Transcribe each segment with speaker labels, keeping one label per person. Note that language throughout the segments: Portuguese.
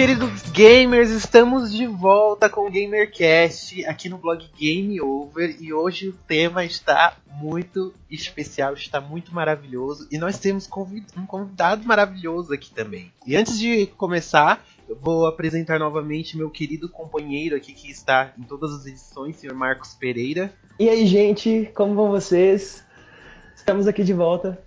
Speaker 1: queridos gamers, estamos de volta com o GamerCast aqui no blog Game Over e hoje o tema está muito especial, está muito maravilhoso e nós temos um convidado maravilhoso aqui também. E antes de começar, eu vou apresentar novamente meu querido companheiro aqui que está em todas as edições, senhor Marcos Pereira.
Speaker 2: E aí, gente, como vão vocês? Estamos aqui de volta.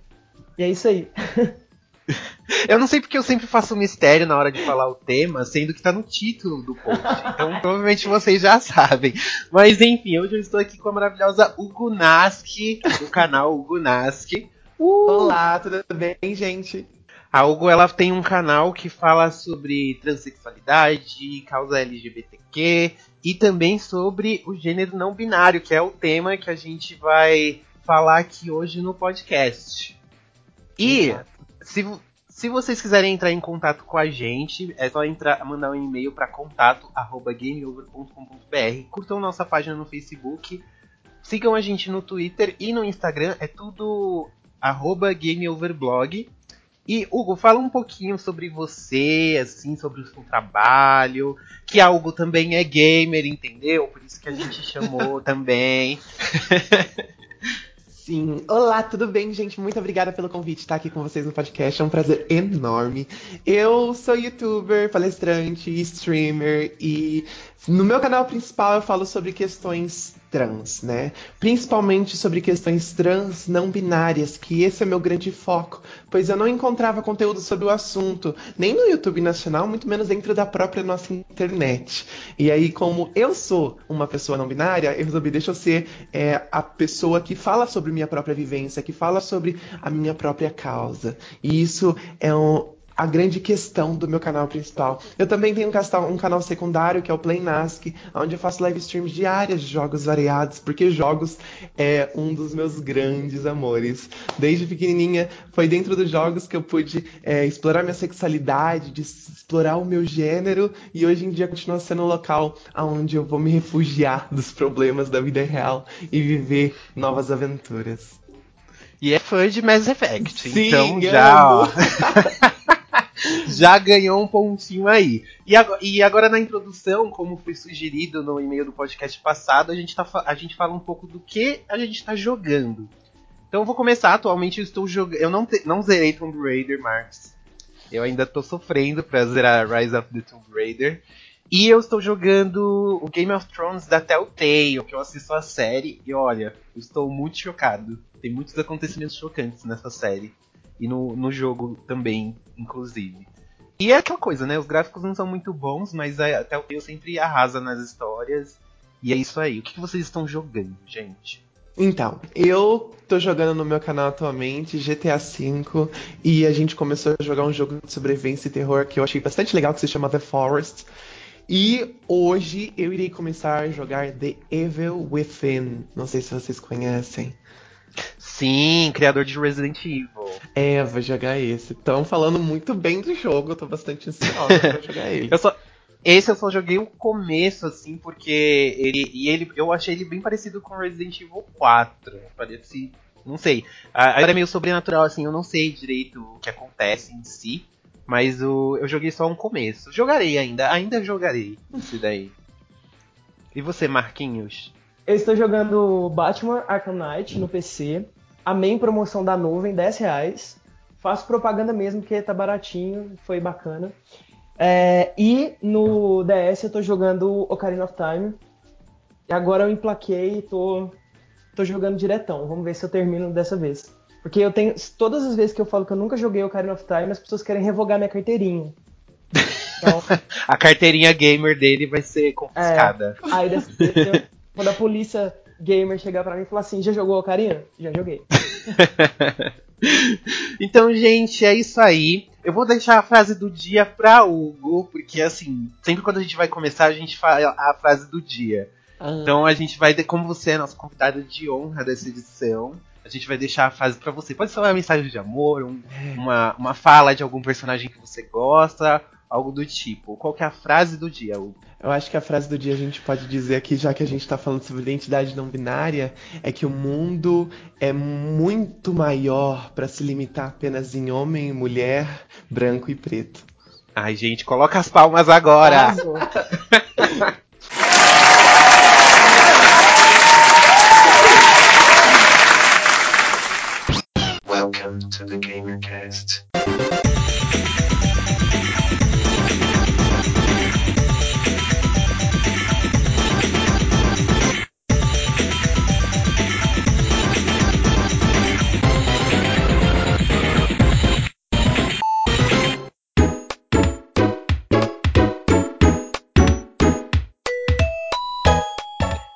Speaker 2: E é isso aí.
Speaker 1: Eu não sei porque eu sempre faço mistério na hora de falar o tema, sendo que tá no título do post. Então provavelmente vocês já sabem. Mas enfim, hoje eu estou aqui com a maravilhosa Hugo Naski, do canal Hugo Naski.
Speaker 3: Uh! Olá, tudo bem, gente?
Speaker 1: A Hugo ela tem um canal que fala sobre transexualidade, causa LGBTQ e também sobre o gênero não binário, que é o tema que a gente vai falar aqui hoje no podcast. E Exato. Se, se vocês quiserem entrar em contato com a gente, é só entrar, mandar um e-mail para contato@gameover.com.br. Curtam nossa página no Facebook, sigam a gente no Twitter e no Instagram, é tudo @gameoverblog. E Hugo, fala um pouquinho sobre você, assim, sobre o seu trabalho, que a Hugo também é gamer, entendeu? Por isso que a gente chamou também.
Speaker 3: Sim. Olá, tudo bem, gente? Muito obrigada pelo convite estar aqui com vocês no podcast. É um prazer enorme. Eu sou youtuber, palestrante, streamer e no meu canal principal eu falo sobre questões trans, né? Principalmente sobre questões trans não binárias, que esse é meu grande foco, pois eu não encontrava conteúdo sobre o assunto, nem no YouTube nacional, muito menos dentro da própria nossa internet. E aí, como eu sou uma pessoa não binária, eu resolvi, deixa eu ser é, a pessoa que fala sobre minha própria vivência, que fala sobre a minha própria causa. E isso é um, a grande questão do meu canal principal. Eu também tenho um canal, secundário, que é o Playnask, onde eu faço live streams diárias de jogos variados, porque jogos é um dos meus grandes amores. Desde pequenininha, foi dentro dos jogos que eu pude é, explorar minha sexualidade, de explorar o meu gênero, e hoje em dia continua sendo um local onde eu vou me refugiar dos problemas da vida real e viver novas aventuras.
Speaker 1: E é fã de Mass Effect, Sim, então já, ó. já ganhou um pontinho aí. E agora, e agora, na introdução, como foi sugerido no e-mail do podcast passado, a gente, tá, a gente fala um pouco do que a gente está jogando. Então eu vou começar. Atualmente eu estou jogando. Eu não, não zerei Tomb Raider, Marcos. Eu ainda estou sofrendo para zerar Rise of the Tomb Raider. E eu estou jogando o Game of Thrones da Telltale, que eu assisto a série. E olha, eu estou muito chocado. Tem muitos acontecimentos chocantes nessa série. E no, no jogo também, inclusive. E é aquela coisa, né? Os gráficos não são muito bons, mas a Telltale sempre arrasa nas histórias. E é isso aí. O que vocês estão jogando, gente?
Speaker 3: Então, eu tô jogando no meu canal atualmente GTA V e a gente começou a jogar um jogo de sobrevivência e terror que eu achei bastante legal que se chama The Forest. E hoje eu irei começar a jogar The Evil Within. Não sei se vocês conhecem.
Speaker 1: Sim, criador de Resident Evil.
Speaker 3: É, vou jogar esse. Estão falando muito bem do jogo, eu tô bastante ansiosa pra jogar ele.
Speaker 1: Eu só, esse eu só joguei o começo, assim, porque ele. E ele. Eu achei ele bem parecido com Resident Evil 4. Parece. Não sei. A, é meio sobrenatural, assim, eu não sei direito o que acontece em si. Mas o, eu joguei só um começo. Jogarei ainda, ainda jogarei esse daí. E você, Marquinhos?
Speaker 2: Eu estou jogando Batman Arkham Knight no PC. Amei em promoção da nuvem, 10 reais. Faço propaganda mesmo, porque tá baratinho, foi bacana. É, e no DS eu tô jogando Ocarina of Time. E agora eu emplaquei e tô, tô jogando diretão. Vamos ver se eu termino dessa vez. Porque eu tenho. Todas as vezes que eu falo que eu nunca joguei Ocarina of Time, as pessoas querem revogar minha carteirinha.
Speaker 1: Então, a carteirinha gamer dele vai ser confiscada.
Speaker 2: É, aí dessa vez eu, quando a polícia gamer chegar para mim e falar assim: já jogou Ocarina? Já joguei.
Speaker 1: então, gente, é isso aí. Eu vou deixar a frase do dia pra Hugo, porque assim, sempre quando a gente vai começar, a gente fala a frase do dia. Ah. Então a gente vai, como você é nosso convidado de honra dessa edição, a gente vai deixar a frase para você. Pode ser uma mensagem de amor, um, é. uma, uma fala de algum personagem que você gosta, algo do tipo. Qual que é a frase do dia, Hugo?
Speaker 3: Eu acho que a frase do dia a gente pode dizer aqui, já que a gente está falando sobre identidade não binária, é que o mundo é muito maior para se limitar apenas em homem, mulher, branco e preto.
Speaker 1: Ai, gente, coloca as palmas agora.
Speaker 4: Welcome to the GamerCast.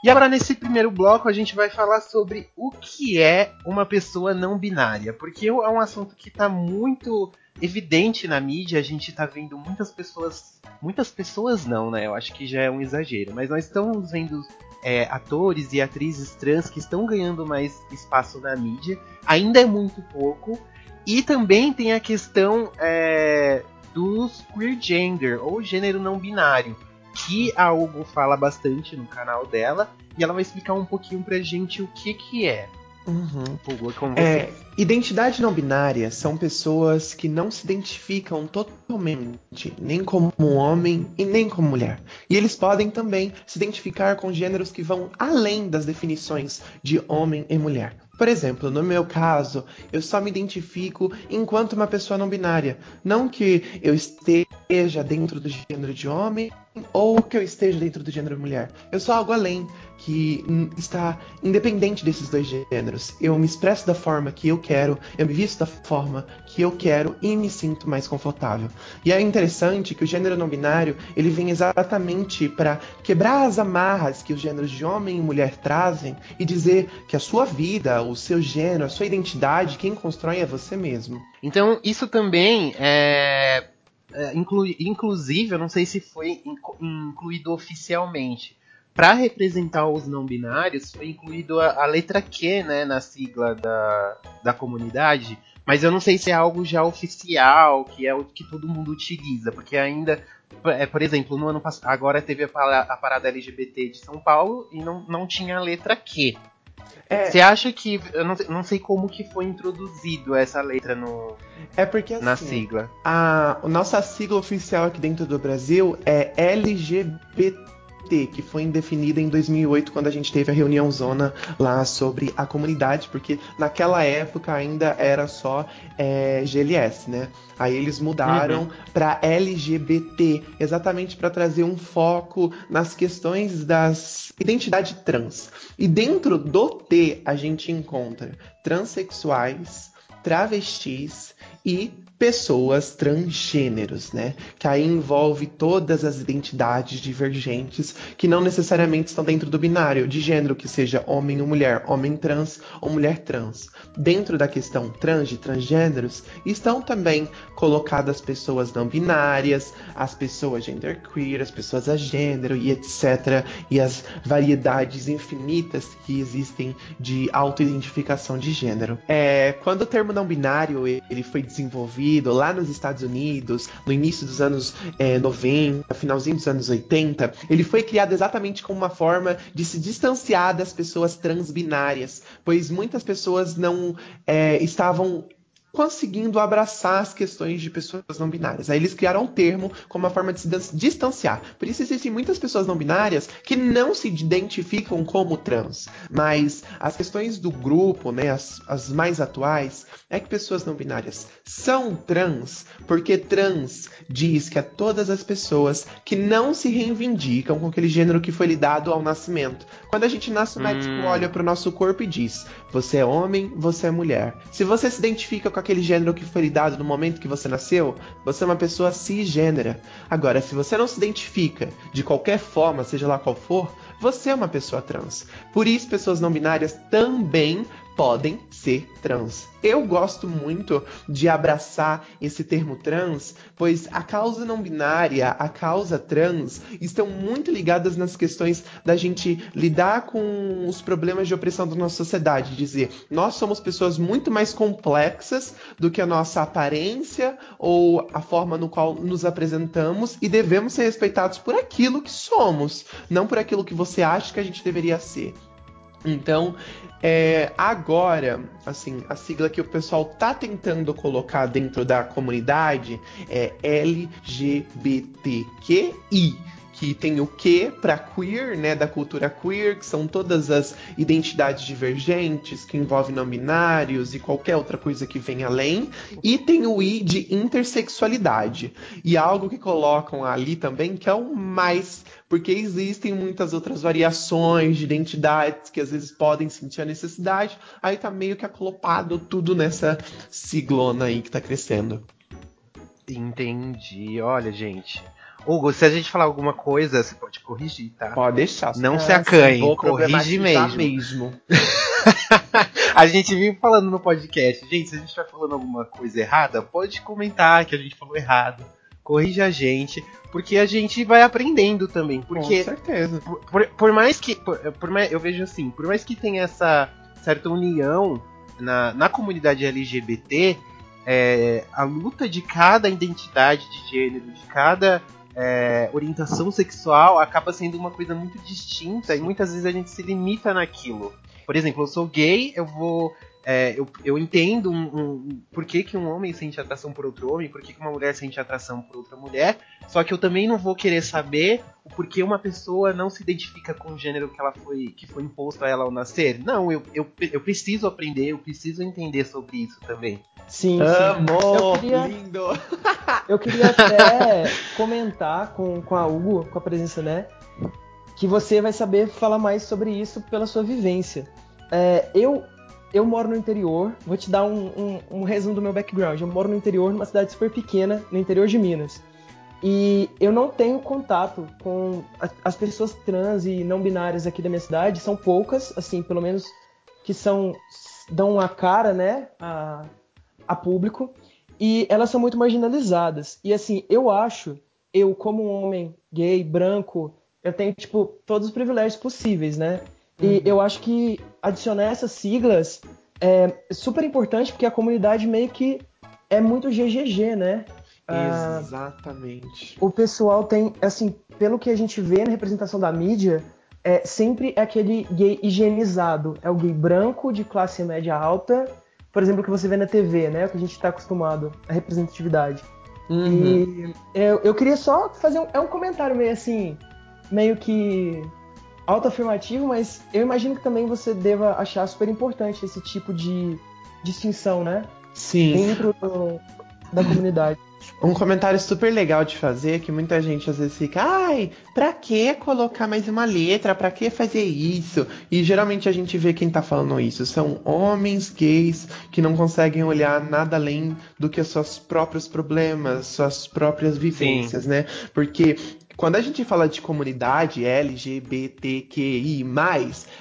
Speaker 1: E agora, nesse primeiro bloco, a gente vai falar sobre o que é uma pessoa não binária. Porque é um assunto que está muito evidente na mídia. A gente está vendo muitas pessoas. Muitas pessoas não, né? Eu acho que já é um exagero. Mas nós estamos vendo é, atores e atrizes trans que estão ganhando mais espaço na mídia. Ainda é muito pouco. E também tem a questão é, dos queer gender, ou gênero não binário que a Hugo fala bastante no canal dela e ela vai explicar um pouquinho pra gente o que que é.
Speaker 3: Uhum.
Speaker 1: Hugo, é com você.
Speaker 3: É, identidade não binária são pessoas que não se identificam totalmente, nem como homem e nem como mulher. E eles podem também se identificar com gêneros que vão além das definições de homem e mulher. Por exemplo, no meu caso, eu só me identifico enquanto uma pessoa não binária. Não que eu esteja dentro do gênero de homem ou que eu esteja dentro do gênero mulher. Eu sou algo além, que está independente desses dois gêneros. Eu me expresso da forma que eu quero, eu me visto da forma que eu quero e me sinto mais confortável. E é interessante que o gênero não binário ele vem exatamente para quebrar as amarras que os gêneros de homem e mulher trazem e dizer que a sua vida, o seu gênero, a sua identidade, quem constrói é você mesmo.
Speaker 1: Então, isso também é. É inclui, inclusive, eu não sei se foi inclu, incluído oficialmente. Para representar os não binários, foi incluído a, a, letra Q né, na sigla da, da comunidade, mas eu não sei se é algo já oficial, que é o que todo mundo utiliza, porque ainda, é, por exemplo, no ano passado, agora teve a parada LGBT de São Paulo e não, não tinha a letra Q. É, Você acha que. Eu não, não, sei como que foi introduzido essa letra no.
Speaker 3: É porque assim,
Speaker 1: na sigla.
Speaker 3: A, a nossa sigla oficial aqui dentro do Brasil é LGBT que foi indefinida em 2008 quando a gente teve a reunião zona lá sobre a comunidade, porque naquela época ainda era só é, GLS, né? Aí eles mudaram uhum. para LGBT, exatamente para trazer um foco nas questões das identidade trans. E dentro do T a gente encontra transexuais, travestis e pessoas transgêneros, né? Que aí envolve todas as identidades divergentes que não necessariamente estão dentro do binário de gênero, que seja homem ou mulher, homem trans ou mulher trans. Dentro da questão trans de transgêneros estão também colocadas pessoas não binárias, as pessoas genderqueer, as pessoas a gênero e etc. E as variedades infinitas que existem de autoidentificação de gênero. É, quando o termo não binário ele foi desenvolvido lá nos Estados Unidos, no início dos anos é, 90, finalzinho dos anos 80, ele foi criado exatamente como uma forma de se distanciar das pessoas transbinárias, pois muitas pessoas não é, estavam conseguindo abraçar as questões de pessoas não binárias. Aí eles criaram um termo como uma forma de se distanciar. Por isso existem muitas pessoas não binárias que não se identificam como trans. Mas as questões do grupo, né, as, as mais atuais, é que pessoas não binárias são trans porque trans diz que é todas as pessoas que não se reivindicam com aquele gênero que foi lhe dado ao nascimento. Quando a gente nasce, o médico hum. olha para o nosso corpo e diz: você é homem, você é mulher. Se você se identifica com aquele gênero que foi lhe dado no momento que você nasceu, você é uma pessoa cisgênera. Agora, se você não se identifica de qualquer forma, seja lá qual for, você é uma pessoa trans. Por isso, pessoas não binárias também podem ser trans. Eu gosto muito de abraçar esse termo trans, pois a causa não binária, a causa trans, estão muito ligadas nas questões da gente lidar com os problemas de opressão da nossa sociedade. Dizer, nós somos pessoas muito mais complexas do que a nossa aparência ou a forma no qual nos apresentamos e devemos ser respeitados por aquilo que somos, não por aquilo que você acha que a gente deveria ser. Então, é, agora, assim, a sigla que o pessoal tá tentando colocar dentro da comunidade é LGBTQI que tem o Q para queer, né, da cultura queer, que são todas as identidades divergentes, que envolvem não binários e qualquer outra coisa que vem além, e tem o I de intersexualidade. E algo que colocam ali também que é o mais, porque existem muitas outras variações de identidades que às vezes podem sentir a necessidade, aí tá meio que aclopado tudo nessa siglona aí que tá crescendo.
Speaker 1: Entendi. Olha, gente. Hugo, se a gente falar alguma coisa, você pode corrigir, tá?
Speaker 3: Pode deixar.
Speaker 1: Não
Speaker 2: Ah,
Speaker 1: se acanhe,
Speaker 3: Vou
Speaker 1: corrige mesmo.
Speaker 3: mesmo.
Speaker 1: a gente vive falando no podcast. Gente, se a gente estiver falando alguma coisa errada, pode comentar que a gente falou errado. Corrige a gente, porque a gente vai aprendendo também. Porque
Speaker 3: Com certeza.
Speaker 1: por, por- por mais que. Por, por mais, eu vejo assim, por mais que tenha essa certa união na, na comunidade LGBT, é, a luta de cada identidade de gênero, de cada é, orientação sexual, acaba sendo uma coisa muito distinta e muitas vezes a gente se limita naquilo. Por exemplo, eu sou gay, eu vou. É, eu, eu entendo um, um- por que, que um homem sente atração por outro homem, por que, que uma mulher sente atração por outra mulher, só que eu também não vou querer saber o porquê uma pessoa não se identifica com o gênero que ela foi que foi imposto a ela ao nascer. Não, eu, eu, eu preciso aprender, eu preciso entender sobre isso também.
Speaker 2: Sim, sim.
Speaker 3: Amor,
Speaker 2: Eu queria-
Speaker 3: lindo.
Speaker 2: Eu queria até comentar com, com a Hugo, com a presença, né? Que você vai saber falar mais sobre isso pela sua vivência. É, eu, eu moro no interior, vou te dar um, um- um resumo do meu background. Eu moro no interior, numa cidade super pequena, no interior de Minas. E eu não tenho contato com as pessoas trans e não binárias aqui da minha cidade, são poucas, assim, pelo menos que são dão a cara, né, a, a público e elas são muito marginalizadas. E assim, eu acho, eu como um homem gay, branco, eu tenho tipo todos os privilégios possíveis, né? E eu acho que adicionar essas siglas é super importante porque a comunidade meio que é muito GGG, né? Ah,
Speaker 3: Exatamente.
Speaker 2: o pessoal tem, assim, pelo que a gente vê na representação da mídia, é sempre é aquele gay higienizado. É o gay branco de classe média alta, por exemplo, que você vê na TV, né? O que a gente está acostumado, a representatividade.
Speaker 3: Uhum.
Speaker 2: E eu, eu queria só fazer um, é um comentário meio assim, meio que autoafirmativo, mas eu imagino que também você deva achar super importante esse tipo de distinção, né?
Speaker 3: Sim.
Speaker 2: Dentro do- da comunidade.
Speaker 3: Um comentário super legal de fazer que muita gente às vezes fica, ai, pra que colocar mais uma letra? Pra que fazer isso? E geralmente a gente vê quem tá falando isso. São homens gays que não conseguem olhar nada além do que os seus próprios problemas, suas próprias vivências, né? Porque quando a gente fala de comunidade LGBTQI,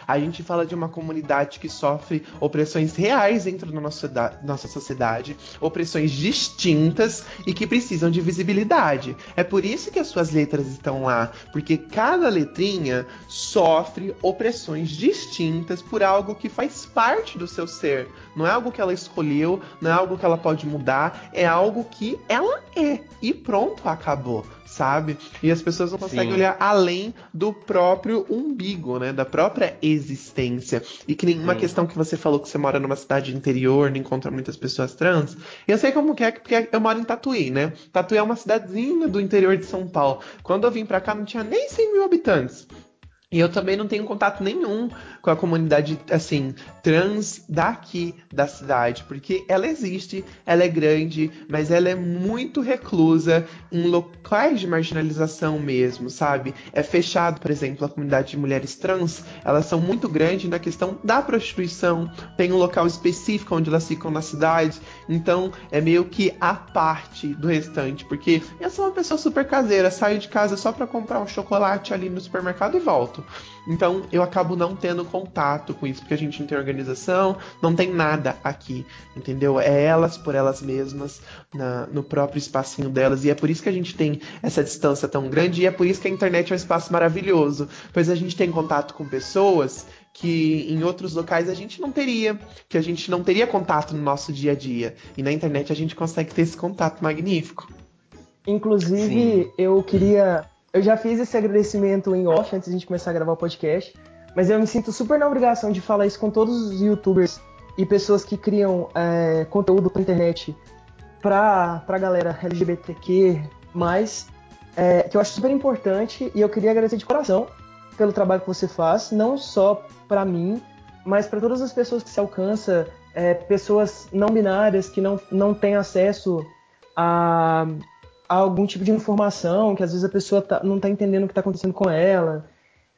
Speaker 3: a gente fala de uma comunidade que sofre opressões reais dentro da nossa, nossa sociedade, opressões distintas e que precisam de visibilidade. É por isso que as suas letras estão lá, porque cada letrinha sofre opressões distintas por algo que faz parte do seu ser. Não é algo que ela escolheu, não é algo que ela pode mudar, é algo que ela é. E pronto, acabou. Sabe? E as pessoas não conseguem
Speaker 1: Sim.
Speaker 3: olhar além do próprio umbigo, né? Da própria existência. E que nenhuma
Speaker 1: Sim.
Speaker 3: questão que você falou que você mora numa cidade interior, não encontra muitas pessoas trans. Eu sei como que é, porque eu moro em Tatuí, né? Tatuí é uma cidadezinha do interior de São Paulo. Quando eu vim pra cá, não tinha nem 100 mil habitantes. E eu também não tenho contato nenhum com a comunidade, assim, trans daqui da cidade, porque ela existe, ela é grande, mas ela é muito reclusa em locais de marginalização mesmo, sabe? É fechado, por exemplo, a comunidade de mulheres trans, elas são muito grandes na questão da prostituição, tem um local específico onde elas ficam na cidade, então é meio que a parte do restante, porque eu sou uma pessoa super caseira, saio de casa só pra comprar um chocolate ali no supermercado e volto. Então eu acabo não tendo contato com isso, porque a gente não tem organização, não tem nada aqui, entendeu? É elas por elas mesmas, na- no próprio espacinho delas, e é por isso que a gente tem essa distância tão grande, e é por isso que a internet é um espaço maravilhoso, pois a gente tem contato com pessoas que em outros locais a gente não teria, que a gente não teria contato no nosso dia a dia. E na internet a gente consegue ter esse contato magnífico.
Speaker 2: Inclusive, eu queria. Eu já fiz esse agradecimento em off antes de a gente começar a gravar o podcast. Mas eu me sinto super na obrigação de falar isso com todos os youtubers e pessoas que criam é, conteúdo pra internet pra, pra galera LGBTQ, é, que eu acho super importante e eu queria agradecer de coração pelo trabalho que você faz, não só para mim, mas para todas as pessoas que se alcança, é, pessoas não binárias que não, não têm acesso a, algum tipo de informação, que às vezes a pessoa tá, não está entendendo o que está acontecendo com ela.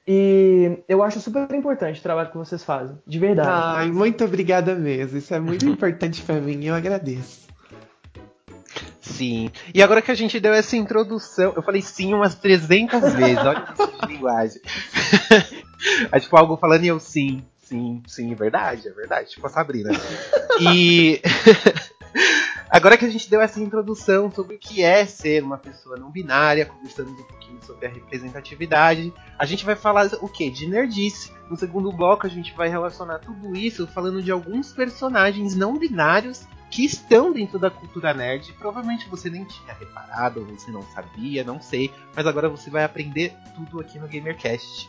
Speaker 2: E eu acho super importante o trabalho que vocês fazem, de verdade.
Speaker 3: Ai, muito obrigada mesmo. Isso é muito importante para mim, eu agradeço.
Speaker 1: Sim. E agora que a gente deu essa introdução, eu falei sim umas 300 vezes. Olha isso de linguagem. é tipo algo falando e eu sim, sim, sim, é verdade, é verdade. Tipo a Sabrina. E agora que a gente deu essa introdução sobre o que é ser uma pessoa não binária, conversamos um pouquinho sobre a representatividade, a gente vai falar o que? De nerdice. No segundo bloco a gente vai relacionar tudo isso falando de alguns personagens não binários que estão dentro da cultura nerd. Provavelmente você nem tinha reparado, você não sabia, não sei, mas agora você vai aprender tudo aqui no GamerCast.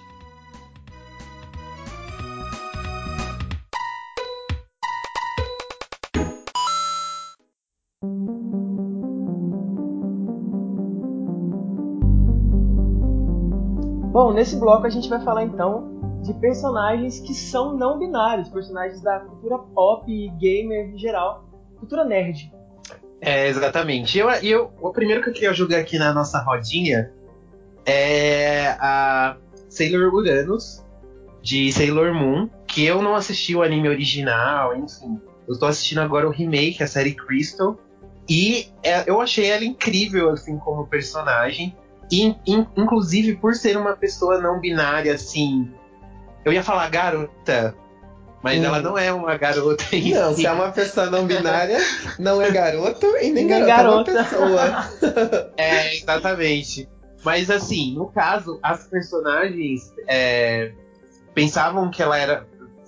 Speaker 2: Bom, nesse bloco a gente vai falar então de personagens que são não binários, personagens da cultura pop e gamer em geral, cultura nerd.
Speaker 1: É, exatamente. Eu, eu, o primeiro que eu queria jogar aqui na nossa rodinha é a Sailor Uranus, de Sailor Moon, que eu não assisti o anime original, enfim. Eu tô assistindo agora o remake, a série Crystal. E é, eu achei ela incrível, assim, como personagem. E, in, inclusive, por ser uma pessoa não binária, assim. Eu ia falar garota, mas hum. ela não é uma garota em
Speaker 3: Não,
Speaker 1: si.
Speaker 3: se é uma pessoa não binária, não é garoto e nem, nem garota, garota. é uma pessoa.
Speaker 1: é, exatamente. Mas assim, no caso, as personagens é, pensavam que ela era.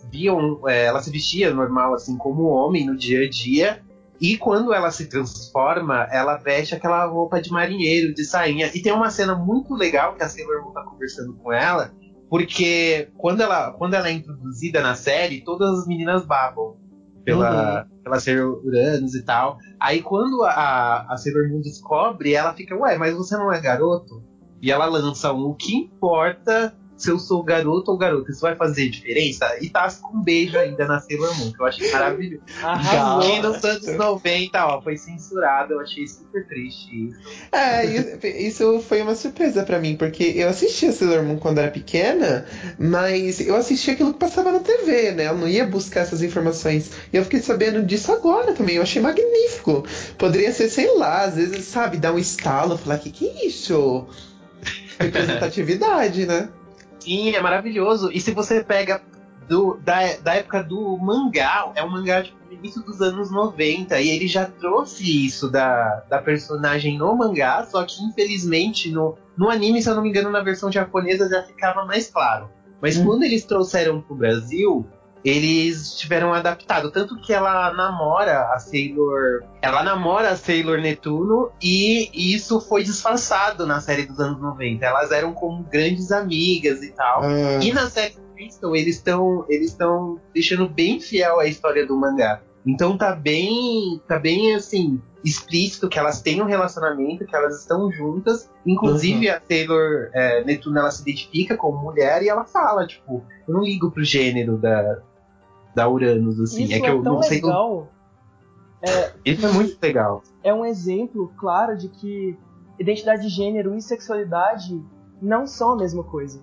Speaker 1: Viam, é, ela se vestia normal, assim, como homem no dia a dia. E quando ela se transforma, ela veste aquela roupa de marinheiro, de sainha. E tem uma cena muito legal que a Sailor Moon tá conversando com ela, porque quando ela, quando ela é introduzida na série, todas as meninas babam pela, uhum. pela ser Uranus e tal. Aí quando a, a Sailor Moon descobre, ela fica, ué, mas você não é garoto? E ela lança um o que importa se eu sou garoto ou garota, isso vai fazer diferença? E tá com um beijo ainda na Sailor Moon, que eu achei maravilhoso. Que nos anos 90, ó, foi censurado, eu achei super triste isso.
Speaker 3: É, isso foi uma surpresa para mim, porque eu assistia Sailor Moon quando era pequena, mas eu assistia aquilo que passava na TV, né? Eu não ia buscar essas informações. E eu fiquei sabendo disso agora também, eu achei magnífico. Poderia ser, sei lá, às vezes, sabe, dar um estalo, falar, que que é isso? Representatividade, né?
Speaker 1: Sim, é maravilhoso. E se você pega do, da, da época do mangá, é um mangá tipo, do início dos anos 90, e ele já trouxe isso da, da personagem no mangá, só que infelizmente no, no anime, se eu não me engano, na versão japonesa já ficava mais claro. Mas hum. quando eles trouxeram pro Brasil, eles tiveram adaptado. Tanto que ela namora a Sailor. Ela namora a Sailor Netuno e isso foi disfarçado na série dos anos 90. Elas eram como grandes amigas e tal. Ah. E na série Crystal eles estão eles estão deixando bem fiel à história do mangá. Então tá bem. tá bem assim. Explícito que elas têm um relacionamento, que elas estão juntas. Inclusive, uhum. a Taylor é, Netuno ela se identifica como mulher e ela fala, tipo, eu não ligo pro gênero da, da Uranus, assim.
Speaker 2: Isso
Speaker 1: é que eu
Speaker 2: é tão
Speaker 1: não sei.
Speaker 2: Legal.
Speaker 1: É, Isso é muito legal.
Speaker 2: É um exemplo claro de que identidade de gênero e sexualidade não são a mesma coisa.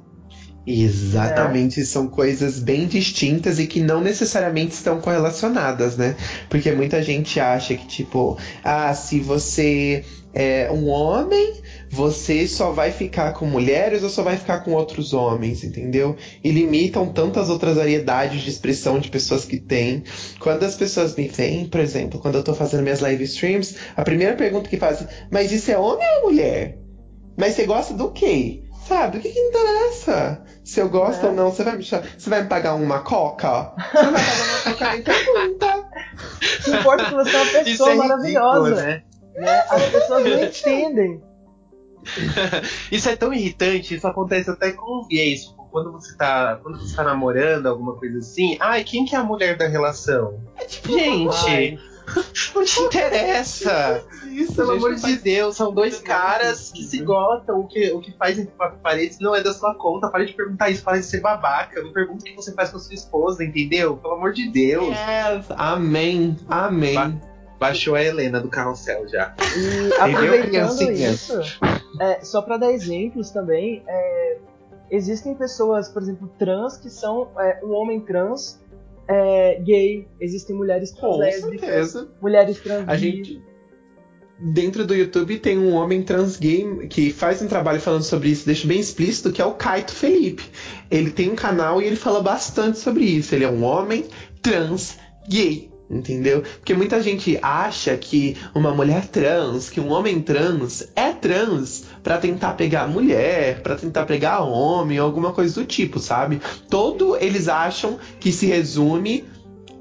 Speaker 3: Exatamente, é. são coisas bem distintas e que não necessariamente estão correlacionadas, né? Porque muita gente acha que, tipo, ah, se você é um homem, você só vai ficar com mulheres ou só vai ficar com outros homens, entendeu? E limitam tantas outras variedades de expressão de pessoas que têm. Quando as pessoas me veem, por exemplo, quando eu tô fazendo minhas live streams, a primeira pergunta que fazem, mas isso é homem ou mulher? Mas você gosta do quê? Sabe, o que, que interessa? Se eu gosto é. ou não, você vai me chamar, Você vai me pagar uma coca? Você vai pagar uma coca em pergunta.
Speaker 2: Importa é que você é uma pessoa é maravilhosa. Ridículo, né? né? As pessoas não entendem.
Speaker 1: isso é tão irritante, isso acontece até com gays. quando você tá. Quando você tá namorando, alguma coisa assim, ai, quem que é a mulher da relação? É tipo, gente,
Speaker 2: Ai,
Speaker 1: não te interessa.
Speaker 3: Isso,
Speaker 1: Pelo amor de Deus, são dois
Speaker 3: faz
Speaker 1: caras que se gostam. O que, o que faz entre quatro paredes não é da sua conta. Para de perguntar isso, para de ser babaca. Não pergunta o que você faz com a sua esposa, entendeu? Pelo amor de Deus.
Speaker 3: Yes, amém, amém.
Speaker 1: Ba- Baixou a Helena do carrossel já.
Speaker 2: E aproveitando isso, é, só pra dar exemplos também, é, existem pessoas, por exemplo, trans que são é, um homem trans é, gay, existem mulheres trans
Speaker 3: Com
Speaker 2: lésbicas,
Speaker 3: certeza.
Speaker 2: mulheres trans
Speaker 3: A gente. Dentro do YouTube tem um homem trans gay que faz um trabalho falando sobre isso, deixa bem explícito, que é o Kaito Felipe. Ele tem um canal e ele fala bastante sobre isso. Ele é um homem trans gay. Entendeu? Porque muita gente acha que uma mulher trans, que um homem trans é trans pra tentar pegar mulher, pra tentar pegar homem, alguma coisa do tipo, sabe? Todo eles acham que se resume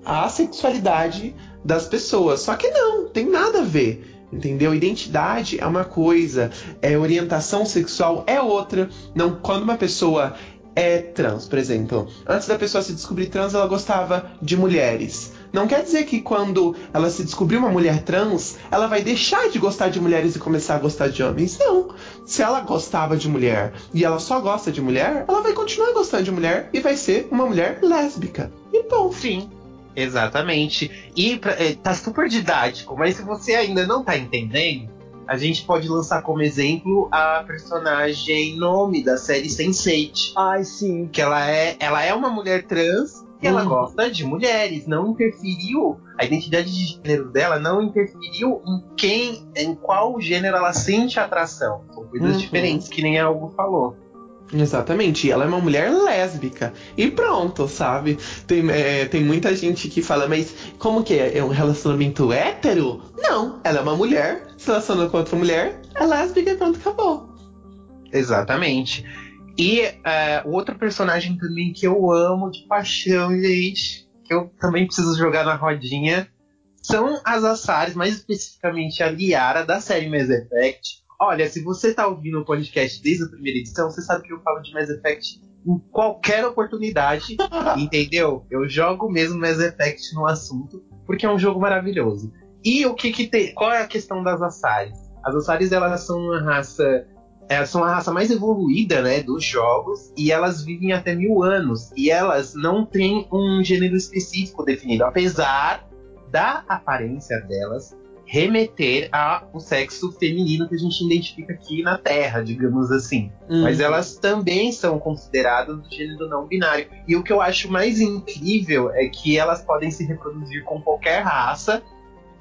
Speaker 3: à sexualidade das pessoas. Só que não, tem nada a ver. Entendeu? Identidade é uma coisa, é orientação sexual é outra. Não, quando uma pessoa é trans, por exemplo, antes da pessoa se descobrir trans, ela gostava de mulheres. Não quer dizer que quando ela se descobrir uma mulher trans, ela vai deixar de gostar de mulheres e começar a gostar de homens. Não. Se ela gostava de mulher e ela só gosta de mulher, ela vai continuar gostando de mulher e vai ser uma mulher lésbica. E bom,
Speaker 1: Sim. Exatamente. E pra- é, tá super didático, mas se você ainda não tá entendendo, a gente pode lançar como exemplo a personagem nome da série Sense8.
Speaker 2: Ai, sim.
Speaker 1: Que ela é, ela é uma mulher trans e ela
Speaker 3: Uhum.
Speaker 1: gosta de mulheres. Não interferiu, a identidade de gênero dela não interferiu em quem, em qual gênero ela sente atração. São coisas
Speaker 3: Uhum.
Speaker 1: diferentes, que nem a Hugo falou.
Speaker 3: Exatamente, e ela é uma mulher lésbica. E pronto, sabe? Tem, é, tem muita gente que fala, mas como que é? É um relacionamento hétero? Não, ela é uma mulher, se relaciona com outra mulher, é lésbica e pronto, acabou.
Speaker 1: Exatamente. E é, o outro personagem também que eu amo de paixão, gente, que eu também preciso jogar na rodinha, são as Assares, mais especificamente a Liara da série Mass Effect. Olha, se você tá ouvindo o podcast desde a primeira edição, você sabe que eu falo de Mass Effect em qualquer oportunidade, entendeu? Eu jogo mesmo Mass Effect no assunto, porque é um jogo maravilhoso. E o que que tem? Qual é a questão das Assares? As Assares, elas são uma raça elas são a raça mais evoluída, né, dos jogos, e elas vivem até mil anos. E elas não têm um gênero específico definido, apesar da aparência delas remeter ao sexo feminino que a gente identifica aqui na Terra, digamos assim. Mas elas também são consideradas do gênero não binário. E o que eu acho mais incrível é que elas podem se reproduzir com qualquer raça.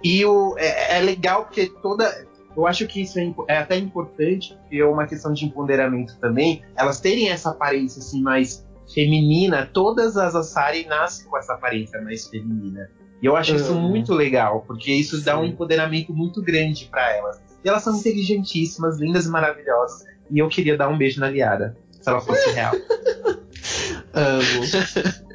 Speaker 1: E o, é, é legal porque toda. Eu acho que isso é, é até importante, porque é uma questão de empoderamento também. Elas terem essa aparência assim mais feminina, todas as Asari nascem com essa aparência mais feminina. E eu acho isso
Speaker 3: Uhum.
Speaker 1: muito legal, porque isso dá um
Speaker 3: Sim.
Speaker 1: empoderamento muito grande pra elas. E elas são inteligentíssimas, lindas e maravilhosas. E eu queria dar um beijo na Liara, se ela fosse real.
Speaker 3: Amo.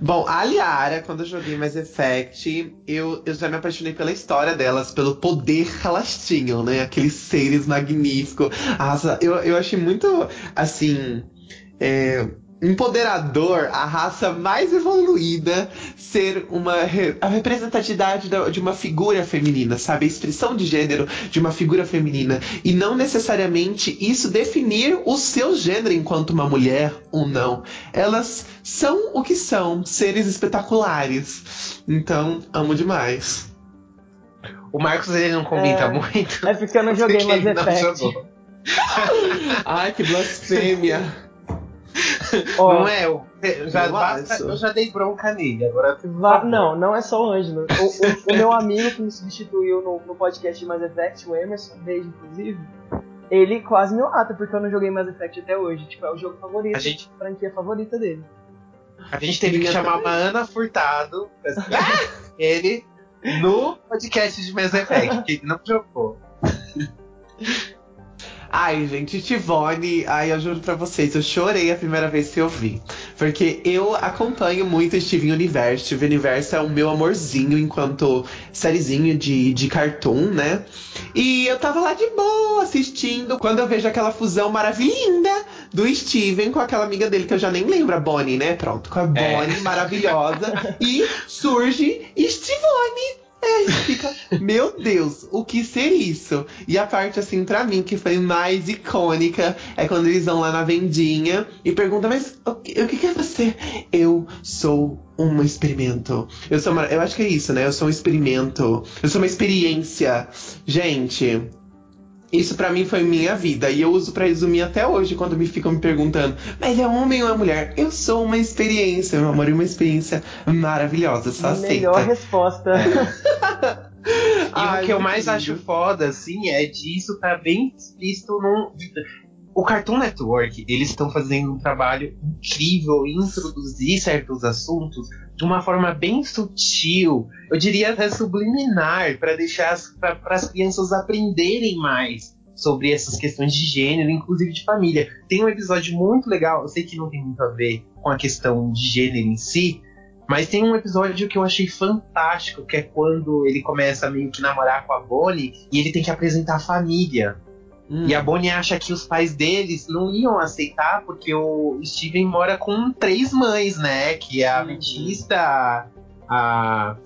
Speaker 3: Bom, a Liara, quando eu joguei Mass Effect, eu, eu já me apaixonei pela história delas, pelo poder que elas tinham, né? Aqueles seres magníficos. Nossa, eu, eu achei muito, assim, é, empoderador a raça mais evoluída ser uma re- a representatividade da- de uma figura feminina, sabe? A expressão de gênero de uma figura feminina. E não necessariamente isso definir o seu gênero enquanto uma mulher ou não. Elas são o que são, seres espetaculares. Então, amo demais.
Speaker 1: O Marcos ele não comenta
Speaker 2: É,
Speaker 1: muito.
Speaker 2: É porque eu não joguei Mass
Speaker 1: não
Speaker 2: Effect.
Speaker 3: Ai, que blasfêmia.
Speaker 2: Ó,
Speaker 1: Não é? Eu, eu já,
Speaker 3: Eu
Speaker 1: basta-
Speaker 3: acho.
Speaker 1: eu já dei bronca nele. Agora
Speaker 2: Va-
Speaker 1: favor.
Speaker 2: não, não é só o Ângelo. O, o- o meu amigo que me substituiu no, no podcast de Mass Effect, o Emerson, beijo inclusive, ele quase me mata porque eu não joguei Mass Effect até hoje. Tipo, é o jogo favorito,
Speaker 1: A gente,
Speaker 2: a franquia favorita dele.
Speaker 1: a gente teve que chamar
Speaker 3: também.
Speaker 1: uma Ana Furtado. ele no podcast de Mass Effect, que ele não jogou.
Speaker 3: Ai, gente, Tivone, ai, eu juro pra vocês, eu chorei a primeira vez que eu vi. Porque eu acompanho muito Steven Universe. Steven Universe é o meu amorzinho enquanto sériezinho de, de cartoon, né? E eu tava lá de boa assistindo quando eu vejo aquela fusão maravilhosa do Steven com aquela amiga dele que eu já nem lembro, a Bonnie, né? Pronto, com a Bonnie maravilhosa. e surge É, e fica, meu Deus, o que ser isso? E a parte, assim, pra mim, que foi mais icônica, é quando eles vão lá na vendinha e perguntam, mas o que, o que é você? Eu sou um experimento. Eu sou uma, eu acho que é isso, né? Eu sou um experimento. Eu sou uma experiência. Gente, isso pra mim foi minha vida e eu uso pra resumir até hoje quando me ficam me perguntando, mas é homem ou é mulher? Eu sou uma experiência, meu amor, e uma experiência maravilhosa, só
Speaker 2: Melhor
Speaker 3: aceita.
Speaker 2: resposta.
Speaker 1: E
Speaker 3: Ai,
Speaker 1: o que eu mais
Speaker 3: lindo.
Speaker 1: acho foda, assim, é disso tá bem visto num. O Cartoon Network, eles estão fazendo um trabalho incrível em introduzir certos assuntos de uma forma bem sutil, eu diria até subliminar, para deixar para as crianças aprenderem mais sobre essas questões de gênero, inclusive de família. Tem um episódio muito legal, eu sei que não tem muito a ver com a questão de gênero em si, mas tem um episódio que eu achei fantástico, que é quando ele começa meio que namorar com a Bonnie e ele tem que apresentar a família.
Speaker 3: Hum.
Speaker 1: E a Bonnie acha que os pais deles não iam aceitar porque o Steven mora com três mães, né? Que é a
Speaker 3: Uhum.
Speaker 1: Ametista, a-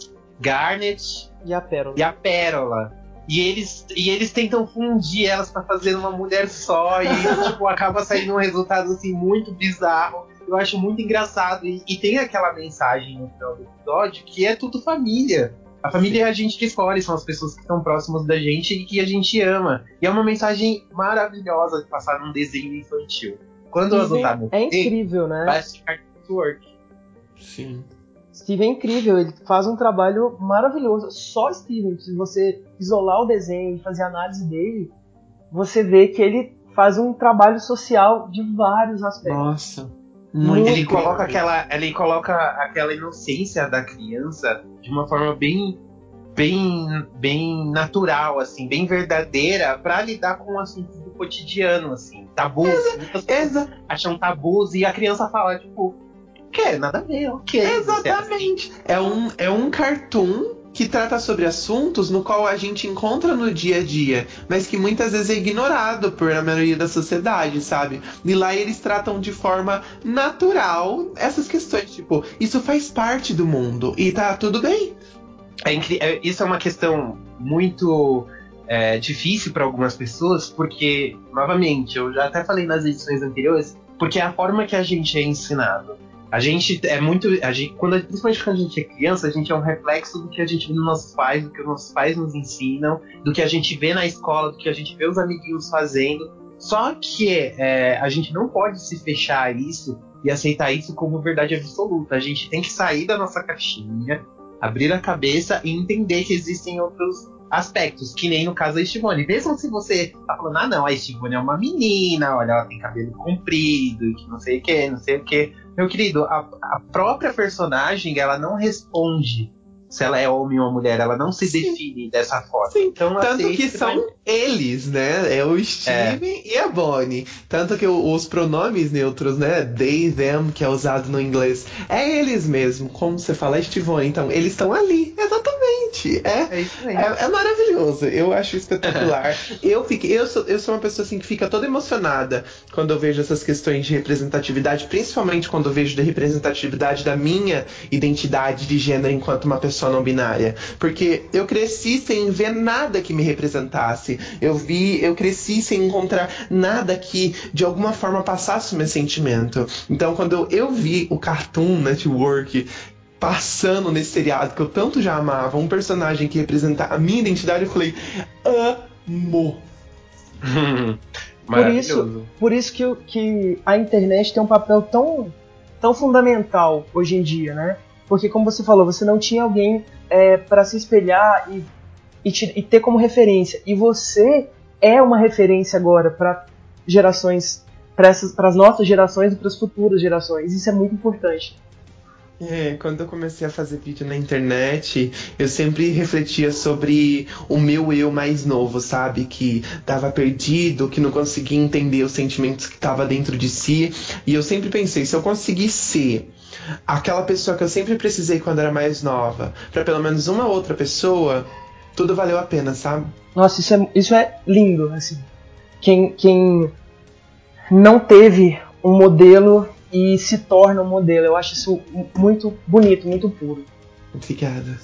Speaker 1: Garnet
Speaker 2: E a pérola.
Speaker 1: e a Pérola. E eles, e eles tentam fundir elas pra fazer uma mulher só e tipo, acaba saindo um resultado assim muito bizarro. Eu acho muito engraçado. E, e tem aquela mensagem no final do episódio que é tudo família. A família é a gente que escolhe, são as pessoas que estão próximas da gente e que a gente ama. E é uma mensagem maravilhosa de passar num desenho infantil. Quando
Speaker 2: Steven
Speaker 1: adotar meu
Speaker 2: é incrível, né?
Speaker 1: vai Cartoon Network.
Speaker 3: Sim.
Speaker 2: Steven é incrível, ele faz um trabalho maravilhoso. Só Steven, se você isolar o desenho e fazer análise dele, você vê que ele faz um trabalho social de vários aspectos.
Speaker 3: Nossa.
Speaker 2: Muito
Speaker 1: ele coloca aquela ele coloca aquela inocência da criança de uma forma bem bem bem natural assim bem verdadeira pra lidar com assuntos do cotidiano assim tabus. Muitas pessoas
Speaker 3: Exa
Speaker 1: acham tabus e a criança fala tipo que nada a ver ok
Speaker 3: exatamente. É um, é um cartoon que trata sobre assuntos no qual a gente encontra no dia a dia, mas que muitas vezes é ignorado por a maioria da sociedade, sabe? E lá eles tratam de forma natural essas questões, tipo, isso faz parte do mundo e tá tudo bem.
Speaker 1: É incri- é- isso é uma questão muito é, difícil para algumas pessoas, porque, novamente, eu já até falei nas edições anteriores, porque é a forma que a gente é ensinado. A gente é muito. A gente, quando, principalmente quando a gente é criança, a gente é um reflexo do que a gente vê nos nossos pais, do que os nossos pais nos ensinam, do que a gente vê na escola, do que a gente vê os amiguinhos fazendo. Só que é, a gente não pode se fechar a isso e aceitar isso como verdade absoluta. A gente tem que sair da nossa caixinha, abrir a cabeça e entender que existem outros aspectos, que nem no caso da Estivone. Mesmo se você tá falando, ah não, a Estivone é uma menina, olha, ela tem cabelo comprido, e que não sei o que, não sei o que. Meu querido, a, a própria personagem, ela não responde se ela é homem ou mulher, ela não se
Speaker 3: Sim.
Speaker 1: define dessa forma.
Speaker 3: Sim,
Speaker 1: Então,
Speaker 3: Tanto
Speaker 1: aceite
Speaker 3: que
Speaker 1: vai-
Speaker 3: são eles, né? É o Steven e a Bonnie. Tanto que os pronomes neutros, né? They, them, que é usado no inglês, é eles mesmo. Como você fala, Estivone. Então, eles estão ali. Exatamente. É
Speaker 1: É isso aí.
Speaker 3: É, é maravilhoso, eu acho espetacular. eu, fiquei, eu, sou, eu sou uma pessoa assim que fica toda emocionada quando eu vejo essas questões de representatividade, principalmente quando eu vejo da representatividade da minha identidade de gênero enquanto uma pessoa não binária. Porque eu cresci sem ver nada que me representasse. Eu vi, eu cresci sem encontrar nada que de alguma forma passasse o meu sentimento. Então quando eu, vi o Cartoon Network passando nesse seriado que eu tanto já amava, um personagem que representa a minha identidade, eu falei, amo.
Speaker 1: Maravilhoso.
Speaker 2: Por isso que, que a internet tem um papel tão, tão fundamental hoje em dia, né? Porque, como você falou, você não tinha alguém é, para se espelhar e, e, te- e ter como referência. E você é uma referência agora para gerações, para as nossas gerações e para as futuras gerações. Isso é muito importante.
Speaker 3: É, quando eu comecei a fazer vídeo na internet, eu sempre refletia sobre o meu eu mais novo, sabe? Que tava perdido, que não conseguia entender os sentimentos que tava dentro de si. E eu sempre pensei, se eu conseguir ser aquela pessoa que eu sempre precisei quando era mais nova, pra pelo menos uma outra pessoa, tudo valeu a pena, sabe?
Speaker 2: Nossa, isso é, isso é lindo, assim. Quem, quem, não teve um modelo e se torna um modelo. Eu acho isso muito bonito, muito puro.
Speaker 3: Obrigada.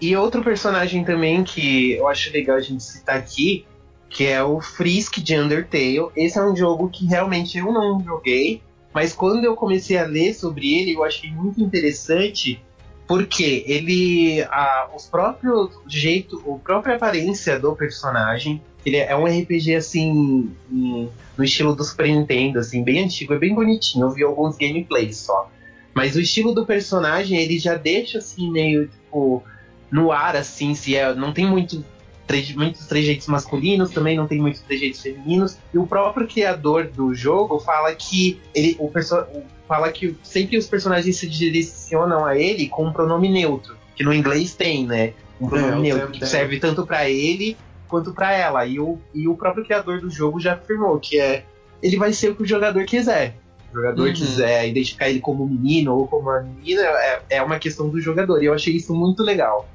Speaker 1: E outro personagem também que eu acho legal a gente citar aqui, que é o Frisk de Undertale. Esse é um jogo que realmente eu não joguei, mas quando eu comecei a ler sobre ele, eu achei muito interessante, porque ele, a, os próprios jeito, a própria aparência do personagem, ele é um RPG assim no estilo do Super Nintendo, assim, bem antigo, é bem bonitinho. Eu vi alguns gameplays só. Mas o estilo do personagem, ele já deixa assim meio tipo no ar assim, se é, não tem muito tre- muitos trejeitos masculinos, também não tem muitos trejeitos femininos. E o próprio criador do jogo fala que ele o fala que sempre os personagens se direcionam a ele com um pronome neutro, que no inglês tem, né? Um pronome
Speaker 3: É,
Speaker 1: neutro que serve tanto pra ele quanto pra ela. E o, e o próprio criador do jogo já afirmou que é ele vai ser o que o jogador quiser. Se o jogador
Speaker 3: Uhum.
Speaker 1: quiser identificar ele como menino ou como uma menina, é, é uma questão do jogador. E eu achei isso muito legal.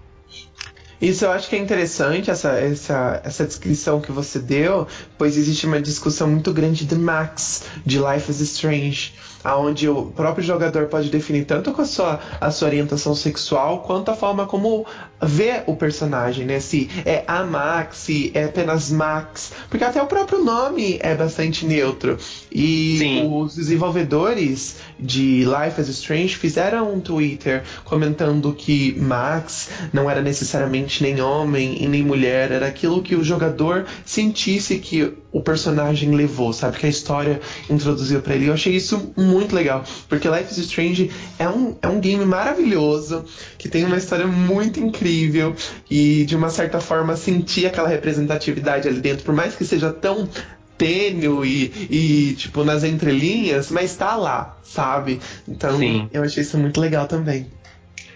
Speaker 3: Isso eu acho que é interessante, essa, essa, essa descrição que você deu, pois existe uma discussão muito grande de Max, de Life is Strange, aonde o próprio jogador pode definir tanto com a sua, a sua orientação sexual, quanto a forma como vê o personagem, né? Se é a Max, se é apenas Max, porque até o próprio nome é bastante neutro. E
Speaker 1: Sim.
Speaker 3: os desenvolvedores de Life is Strange fizeram um Twitter comentando que Max não era necessariamente nem homem e nem mulher, era aquilo que o jogador sentisse que o personagem levou, sabe? Que a história introduziu pra ele. Eu achei isso muito legal, porque Life is Strange é um, é um game maravilhoso, que tem uma história muito incrível e de uma certa forma sentir aquela representatividade ali dentro, por mais que seja tão tênue e, e, tipo, nas entrelinhas, mas tá lá, sabe? Então,
Speaker 1: Sim.
Speaker 3: eu achei isso muito legal também.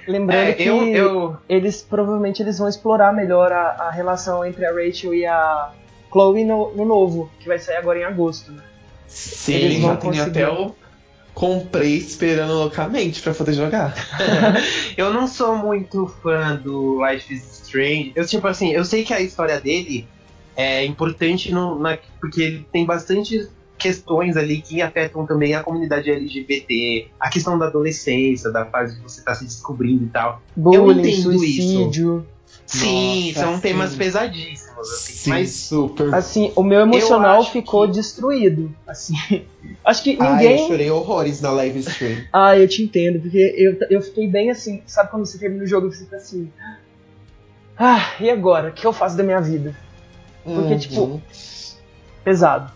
Speaker 2: Lembrando
Speaker 1: É,
Speaker 2: que
Speaker 1: eu, eu,
Speaker 2: eles provavelmente eles vão explorar melhor a, a relação entre a Rachel e a Chloe no, no novo, que vai sair agora em agosto. Né?
Speaker 3: Sim,
Speaker 2: Eles
Speaker 3: já
Speaker 2: vão
Speaker 3: tem
Speaker 2: conseguir.
Speaker 3: até o. Comprei esperando loucamente pra poder jogar.
Speaker 1: eu não sou muito fã do Life is Strange. Eu, tipo assim, eu sei que a história dele é importante no, na, porque ele tem bastante questões ali que afetam também a comunidade LGBT, a questão da adolescência, da fase que você tá se descobrindo e tal.
Speaker 2: Bullying,
Speaker 1: entendo
Speaker 2: suicídio.
Speaker 1: Sim,
Speaker 3: Nossa,
Speaker 1: são
Speaker 3: sim.
Speaker 1: temas pesadíssimos, assim.
Speaker 3: Sim,
Speaker 1: Mas
Speaker 3: super.
Speaker 2: Assim, o meu emocional ficou
Speaker 1: que-
Speaker 2: destruído. Assim, acho que
Speaker 3: Ai, eu
Speaker 2: ninguém.
Speaker 3: chorei horrores na live stream.
Speaker 2: Ah, eu te entendo, porque eu, eu fiquei bem assim, sabe quando você termina o jogo e você fica assim. Ah, e agora? O que eu faço da minha vida? Porque,
Speaker 3: Uhum.
Speaker 2: tipo, pesado.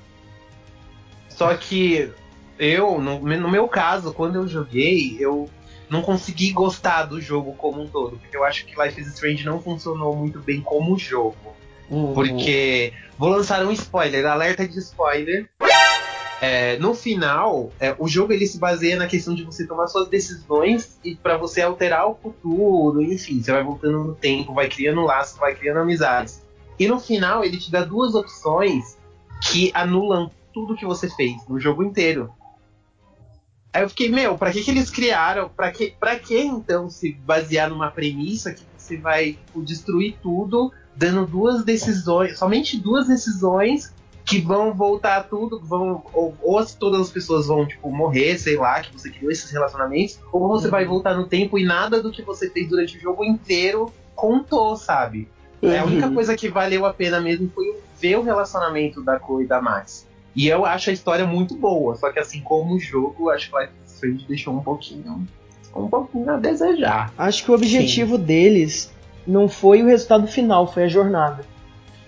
Speaker 1: Só que eu, no, no meu caso, quando eu joguei, eu não consegui gostar do jogo como um todo. Porque eu acho que Life is Strange não funcionou muito bem como jogo.
Speaker 3: Uhum.
Speaker 1: Porque. Vou lançar um spoiler, alerta de spoiler. É, no final, é, o jogo ele se baseia na questão de você tomar suas decisões e para você alterar o futuro, enfim, você vai voltando no tempo, vai criando laços, vai criando amizades. E no final ele te dá duas opções que anulam tudo que você fez no jogo inteiro. Aí eu fiquei, meu, pra que, que eles criaram? Pra que, pra que então se basear numa premissa que você vai tipo, destruir tudo, dando duas decisões, somente duas decisões que vão voltar tudo, vão ou, ou as- todas as pessoas vão tipo morrer, sei lá, que você criou esses relacionamentos, ou você vai voltar no tempo e nada do que você fez durante o jogo inteiro contou, sabe? É, a única
Speaker 3: Uhum.
Speaker 1: coisa que valeu a pena mesmo foi ver o relacionamento da Chloe e da Max. E eu acho a história muito boa, só que assim como o jogo, acho que Life is Strange deixou um pouquinho um pouquinho a desejar.
Speaker 2: Acho que o objetivo deles não foi o resultado final, foi a jornada.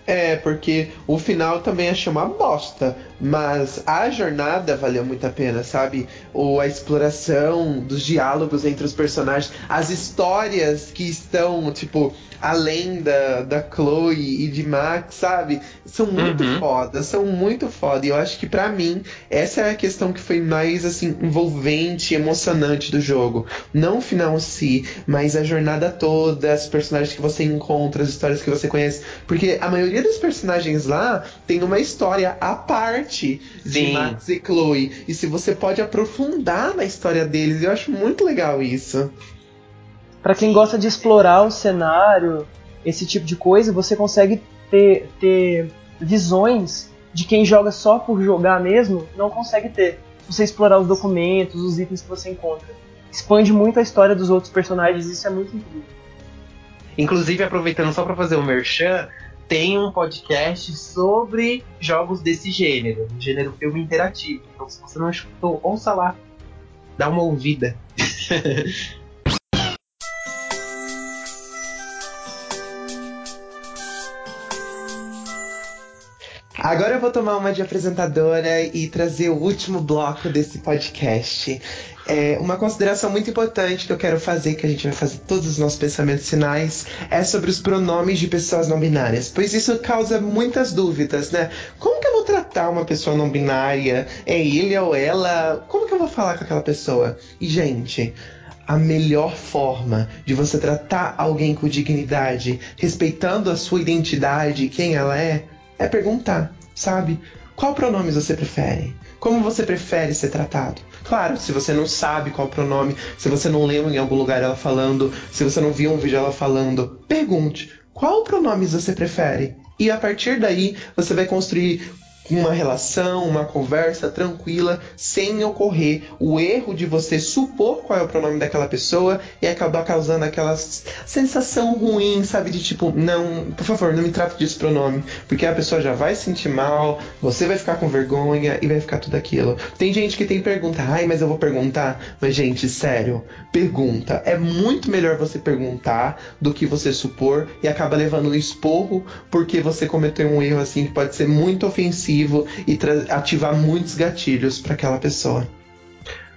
Speaker 3: É, porque o final também achei uma bosta, mas a jornada valeu muito a pena, sabe? Ou a exploração dos diálogos entre os personagens, as histórias que estão, tipo, além da, da Chloe e de Max, sabe? São muito
Speaker 1: Uhum.
Speaker 3: foda, são muito foda. E eu acho que pra mim, essa é a questão que foi mais, assim, envolvente e emocionante do jogo. Não o final em si, mas a jornada toda, os personagens que você encontra, as histórias que você conhece. Porque a maioria dos personagens lá tem uma história à parte de
Speaker 1: Sim.
Speaker 3: Max e Chloe. E se você pode aprofundar na história deles, eu acho muito legal isso.
Speaker 2: Pra quem gosta de explorar o cenário, esse tipo de coisa, você consegue ter, ter visões de quem joga só por jogar mesmo não consegue ter. Se você explorar os documentos, os itens que você encontra. Expande muito a história dos outros personagens, isso é muito incrível.
Speaker 1: Inclusive, aproveitando só para fazer um merchan, tem um podcast sobre jogos desse gênero, gênero filme interativo. Então, se você não escutou, ouça lá. Dá uma ouvida.
Speaker 3: Agora eu vou tomar uma de apresentadora e trazer o último bloco desse podcast. É, uma consideração muito importante que eu quero fazer, que a gente vai fazer todos os nossos pensamentos finais, é sobre os pronomes de pessoas não binárias, pois isso causa muitas dúvidas, né? Como que eu vou tratar uma pessoa não binária? É ele ou ela? Como que eu vou falar com aquela pessoa? E, gente, a melhor forma de você tratar alguém com dignidade, respeitando a sua identidade, quem ela é, é perguntar, sabe? Qual pronomes você prefere? Como você prefere ser tratado? Claro, se você não sabe qual pronome, se você não leu em algum lugar ela falando, se você não viu um vídeo ela falando, pergunte qual pronomes você prefere. E a partir daí você vai construir uma relação, uma conversa tranquila, sem ocorrer o erro de você supor qual é o pronome daquela pessoa e acabar causando aquela sensação ruim, sabe? De tipo, não, por favor, não me trate desse pronome, porque a pessoa já vai se sentir mal, você vai ficar com vergonha e vai ficar tudo aquilo. Tem gente que tem pergunta, ai, mas eu vou perguntar. Mas, gente, sério, pergunta. É muito melhor você perguntar do que você supor e acaba levando um esporro porque você cometeu um erro assim que pode ser muito ofensivo e ativar muitos gatilhos para aquela pessoa.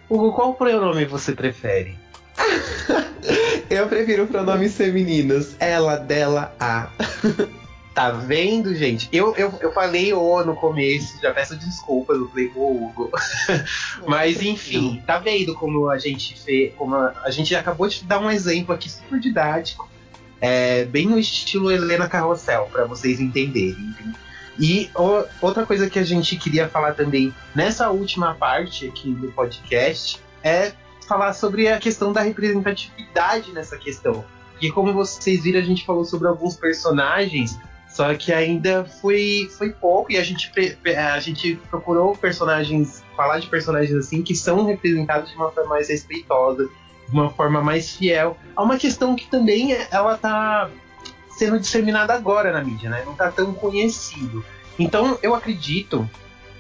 Speaker 1: Hugo, qual pronome você prefere?
Speaker 3: eu prefiro pronomes femininos. Ela, dela, a.
Speaker 1: Tá vendo, gente? Eu, eu, eu falei o no começo, já peço desculpas, eu falei o Hugo. Mas enfim, tá vendo como a gente fez. Como a, a, gente acabou de dar um exemplo aqui super didático. É, bem no estilo Helena Carrossel, para vocês entenderem. E o, outra coisa que a gente queria falar também nessa última parte aqui do podcast é falar sobre a questão da representatividade nessa questão. E como vocês viram, a gente falou sobre alguns personagens, só que ainda foi, foi pouco e a gente, a gente procurou personagens, falar de personagens assim que são representados de uma forma mais respeitosa, de uma forma mais fiel. Há uma questão que também ela tá sendo disseminada agora na mídia, né? Não tá tão conhecido. Então, eu acredito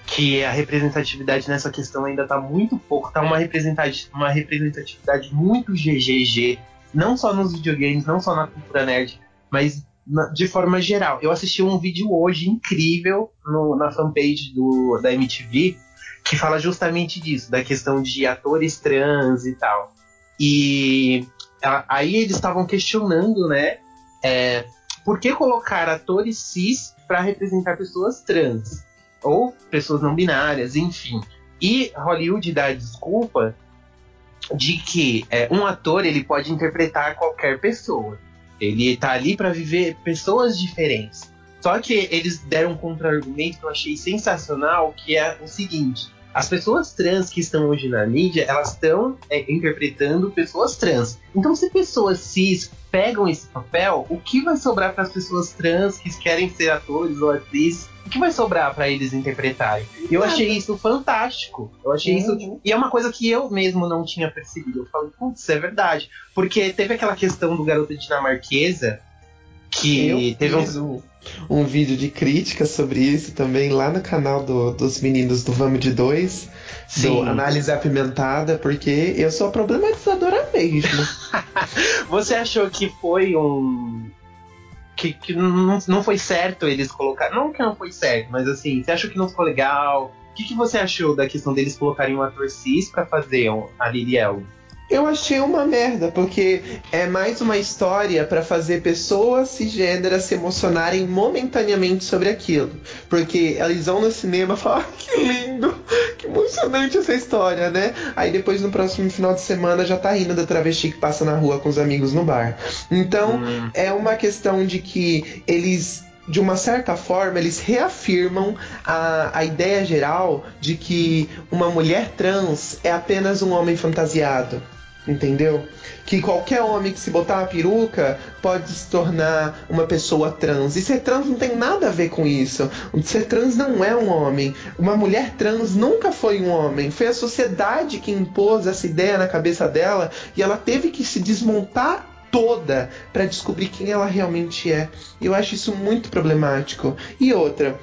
Speaker 1: que a representatividade nessa questão ainda tá muito pouco, tá uma representatividade, uma representatividade muito GGG, não só nos videogames, não só na cultura nerd, mas na, de forma geral. Eu assisti um vídeo hoje incrível no, na fanpage do, da MTV que fala justamente disso, da questão de atores trans e tal. E aí eles estavam questionando, né, é, por que colocar atores cis para representar pessoas trans? Ou pessoas não binárias, enfim. E Hollywood dá a desculpa de que é, um ator ele pode interpretar qualquer pessoa. Ele está ali para viver pessoas diferentes. Só que eles deram um contra-argumento que eu achei sensacional, que é o seguinte: as pessoas trans que estão hoje na mídia, elas estão é, interpretando pessoas trans. Então, se pessoas cis pegam esse papel, o que vai sobrar para as pessoas trans que querem ser atores ou atrizes? O que vai sobrar para eles interpretarem? Eu achei isso fantástico. Eu achei uhum. isso. E é uma coisa que eu mesmo não tinha percebido. Eu falei, putz, é verdade. Porque teve aquela questão do garoto dinamarquesa que
Speaker 3: eu
Speaker 1: teve
Speaker 3: um um vídeo de crítica sobre isso também lá no canal do, dos meninos do Vamos de Dois, Sim. do Análise Apimentada, porque eu sou problematizadora mesmo.
Speaker 1: Você achou que foi um. Que, que não, não foi certo eles colocar. Não que não foi certo, mas assim, você achou que não ficou legal? O que, que você achou da questão deles colocarem um ator cis pra fazer a Liliel?
Speaker 3: Eu achei uma merda, porque é mais uma história para fazer pessoas cisgêneras se emocionarem momentaneamente sobre aquilo. Porque eles vão no cinema e falam, ah, que lindo, que emocionante essa história, né? Aí depois no próximo final de semana já tá rindo da travesti que passa na rua com os amigos no bar. Então hum. é uma questão de que eles de uma certa forma, eles reafirmam a, a ideia geral de que uma mulher trans é apenas um homem fantasiado Entendeu? Que qualquer homem que se botar uma peruca pode se tornar uma pessoa trans. E ser trans não tem nada a ver com isso. Ser trans não é um homem. Uma mulher trans nunca foi um homem. Foi a sociedade que impôs essa ideia na cabeça dela e ela teve que se desmontar toda para descobrir quem ela realmente é. E eu acho isso muito problemático. E outra,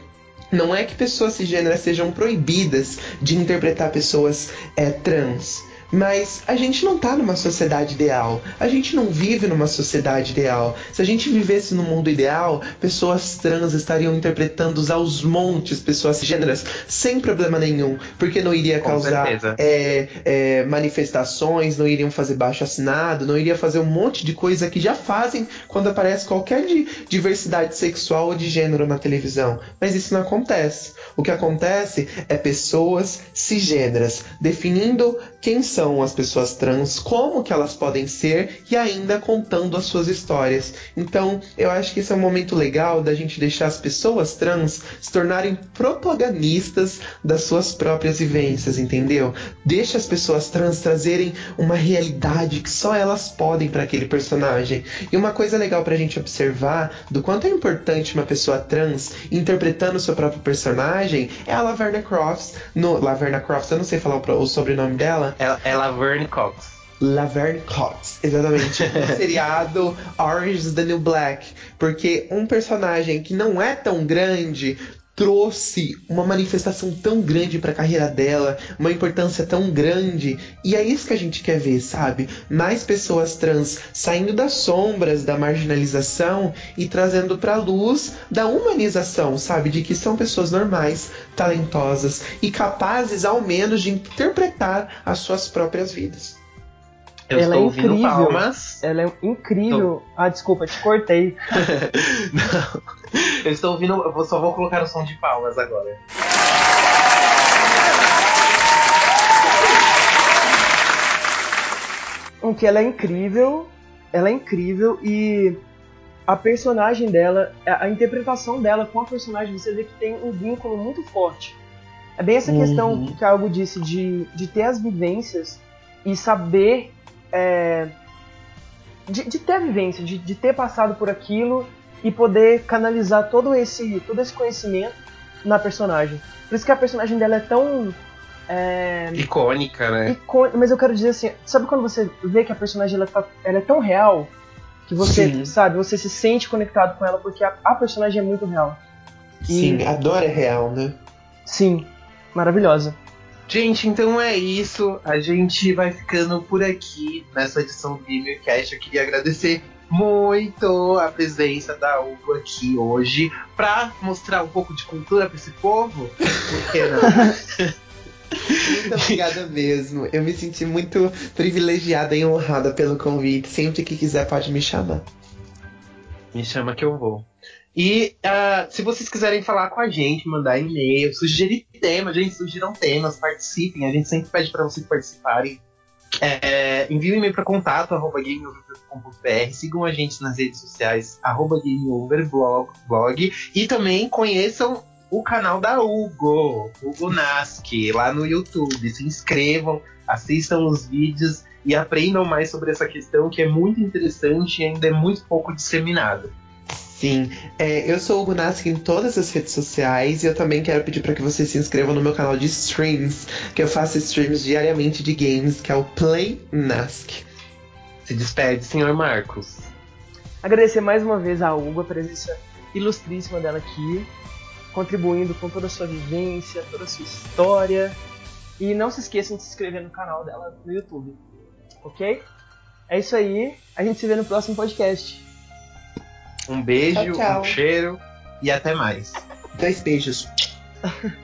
Speaker 3: não é que pessoas cisgêneras sejam proibidas de interpretar pessoas é, trans. Mas a gente não tá numa sociedade ideal. A gente não vive numa sociedade ideal. Se a gente vivesse no mundo ideal, pessoas trans estariam interpretando aos montes pessoas gêneras sem problema nenhum. Porque não iria causar é, é, manifestações, não iriam fazer baixo assinado, não iria fazer um monte de coisa que já fazem quando aparece qualquer di- diversidade sexual ou de gênero na televisão. Mas isso não acontece. O que acontece é pessoas cisgêneras definindo quem são as pessoas trans, como que elas podem ser e ainda contando as suas histórias. Então, eu acho que esse é um momento legal da gente deixar as pessoas trans se tornarem protagonistas das suas próprias vivências, entendeu? Deixa as pessoas trans trazerem uma realidade que só elas podem para aquele personagem. E uma coisa legal pra gente observar do quanto é importante uma pessoa trans interpretando o seu próprio personagem é a Laverna Crofts. No, Laverna Crofts, eu não sei falar o, sobrenome dela.
Speaker 1: É, é Laverne Cox.
Speaker 3: Laverne Cox, exatamente. no seriado Orange is the New Black. Porque um personagem que não é tão grande trouxe uma manifestação tão grande para a carreira dela, uma importância tão grande, e é isso que a gente quer ver, sabe? Mais pessoas trans saindo das sombras da marginalização e trazendo para luz da humanização, sabe? De que são pessoas normais, talentosas e capazes ao menos de interpretar as suas próprias vidas.
Speaker 1: Eu
Speaker 2: Ela é
Speaker 1: estou ouvindo
Speaker 2: incrível.
Speaker 1: palmas.
Speaker 2: Ela é incrível. Ah, desculpa, te cortei.
Speaker 1: Não. Eu estou ouvindo. Eu só vou colocar o som de palmas agora.
Speaker 2: Um que ela é incrível, ela é incrível e a personagem dela, a a interpretação dela com a personagem, você vê que tem um vínculo muito forte. É bem essa
Speaker 3: Uhum.
Speaker 2: questão que algo disse de, de ter as vivências e saber é, de, de ter a vivência, de, de ter passado por aquilo e poder canalizar todo esse todo esse conhecimento na personagem. Por isso que a personagem dela é tão é,
Speaker 1: Icônica, né?
Speaker 2: icô- mas eu quero dizer assim, sabe quando você vê que a personagem ela, tá- ela é tão real que você,
Speaker 3: Sim.
Speaker 2: sabe, você se sente conectado com ela porque a, a personagem é muito real. E-
Speaker 3: Sim, a dor é real, né?
Speaker 2: Sim, maravilhosa.
Speaker 1: Gente, então é isso. A gente vai ficando por aqui nessa edição do GamerCast. Eu queria agradecer muito a presença da Hugo aqui hoje pra mostrar um pouco de cultura pra esse povo. Por que não?
Speaker 3: Muito obrigada mesmo. Eu me senti muito privilegiada e honrada pelo convite. Sempre que quiser, pode me chamar.
Speaker 1: Me chama que eu vou. E ah, se vocês quiserem falar com a gente, mandar e-mail, sugerir temas, gente, sugiram temas, participem. A gente sempre pede para vocês participarem. É, envie um e-mail para contato arroba gameover.com.br. Sigam a gente nas redes sociais, arroba gameoverblog. Blog, e também conheçam o canal da Hugo, Hugo Naski, lá no YouTube. Se inscrevam, assistam os vídeos e aprendam mais sobre essa questão que é muito interessante e ainda é muito pouco disseminada.
Speaker 3: Sim, é, eu sou o Gunask em todas as redes sociais e eu também quero pedir para que vocês se inscrevam no meu canal de streams, que eu faço streams diariamente de games, que é o Play Nask.
Speaker 1: Se despede, senhor Marcos.
Speaker 2: Agradecer mais uma vez a Hugo, a presença ilustríssima dela aqui, contribuindo com toda a sua vivência, toda a sua história. E não se esqueçam de se inscrever no canal dela no YouTube. Ok? É isso aí. A gente se vê no próximo podcast.
Speaker 1: Um beijo,
Speaker 3: Tchau, tchau.
Speaker 1: um cheiro e até mais.
Speaker 3: Dois beijos.